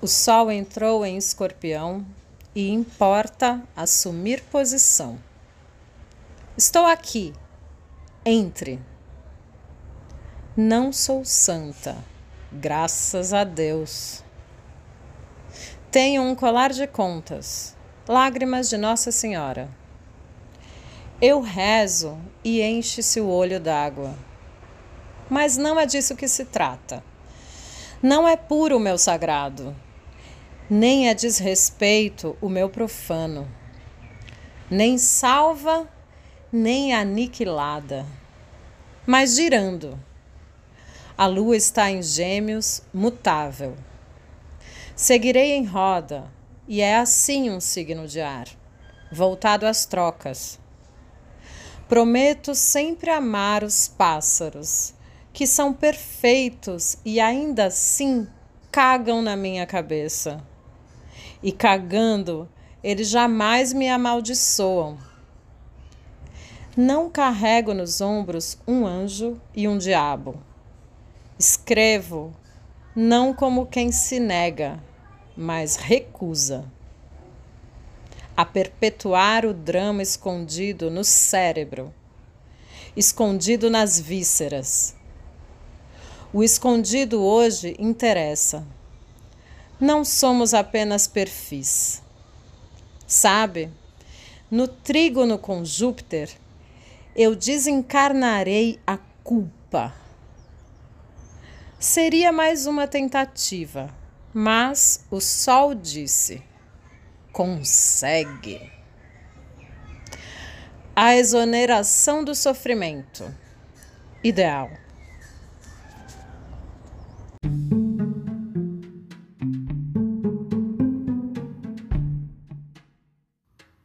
O sol entrou em escorpião e importa assumir posição. Estou aqui, entre. Não sou santa, graças a Deus. Tenho um colar de contas, lágrimas de Nossa Senhora. Eu rezo e enche-se o olho d'água. Mas não é disso que se trata. Não é puro o meu sagrado nem é desrespeito o meu profano, nem salva, nem aniquilada, mas girando. A lua está em gêmeos, mutável. Seguirei em roda, e é assim um signo de ar, voltado às trocas. Prometo sempre amar os pássaros, que são perfeitos e ainda assim cagam na minha cabeça e cagando, eles jamais me amaldiçoam. Não carrego nos ombros um anjo e um diabo. Escrevo não como quem se nega, mas recusa. A perpetuar o drama escondido no cérebro, escondido nas vísceras. O escondido hoje interessa não somos apenas perfis. Sabe, no trígono com Júpiter, eu desencarnarei a culpa. Seria mais uma tentativa, mas o Sol disse: consegue. A exoneração do sofrimento. Ideal.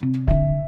Thank you.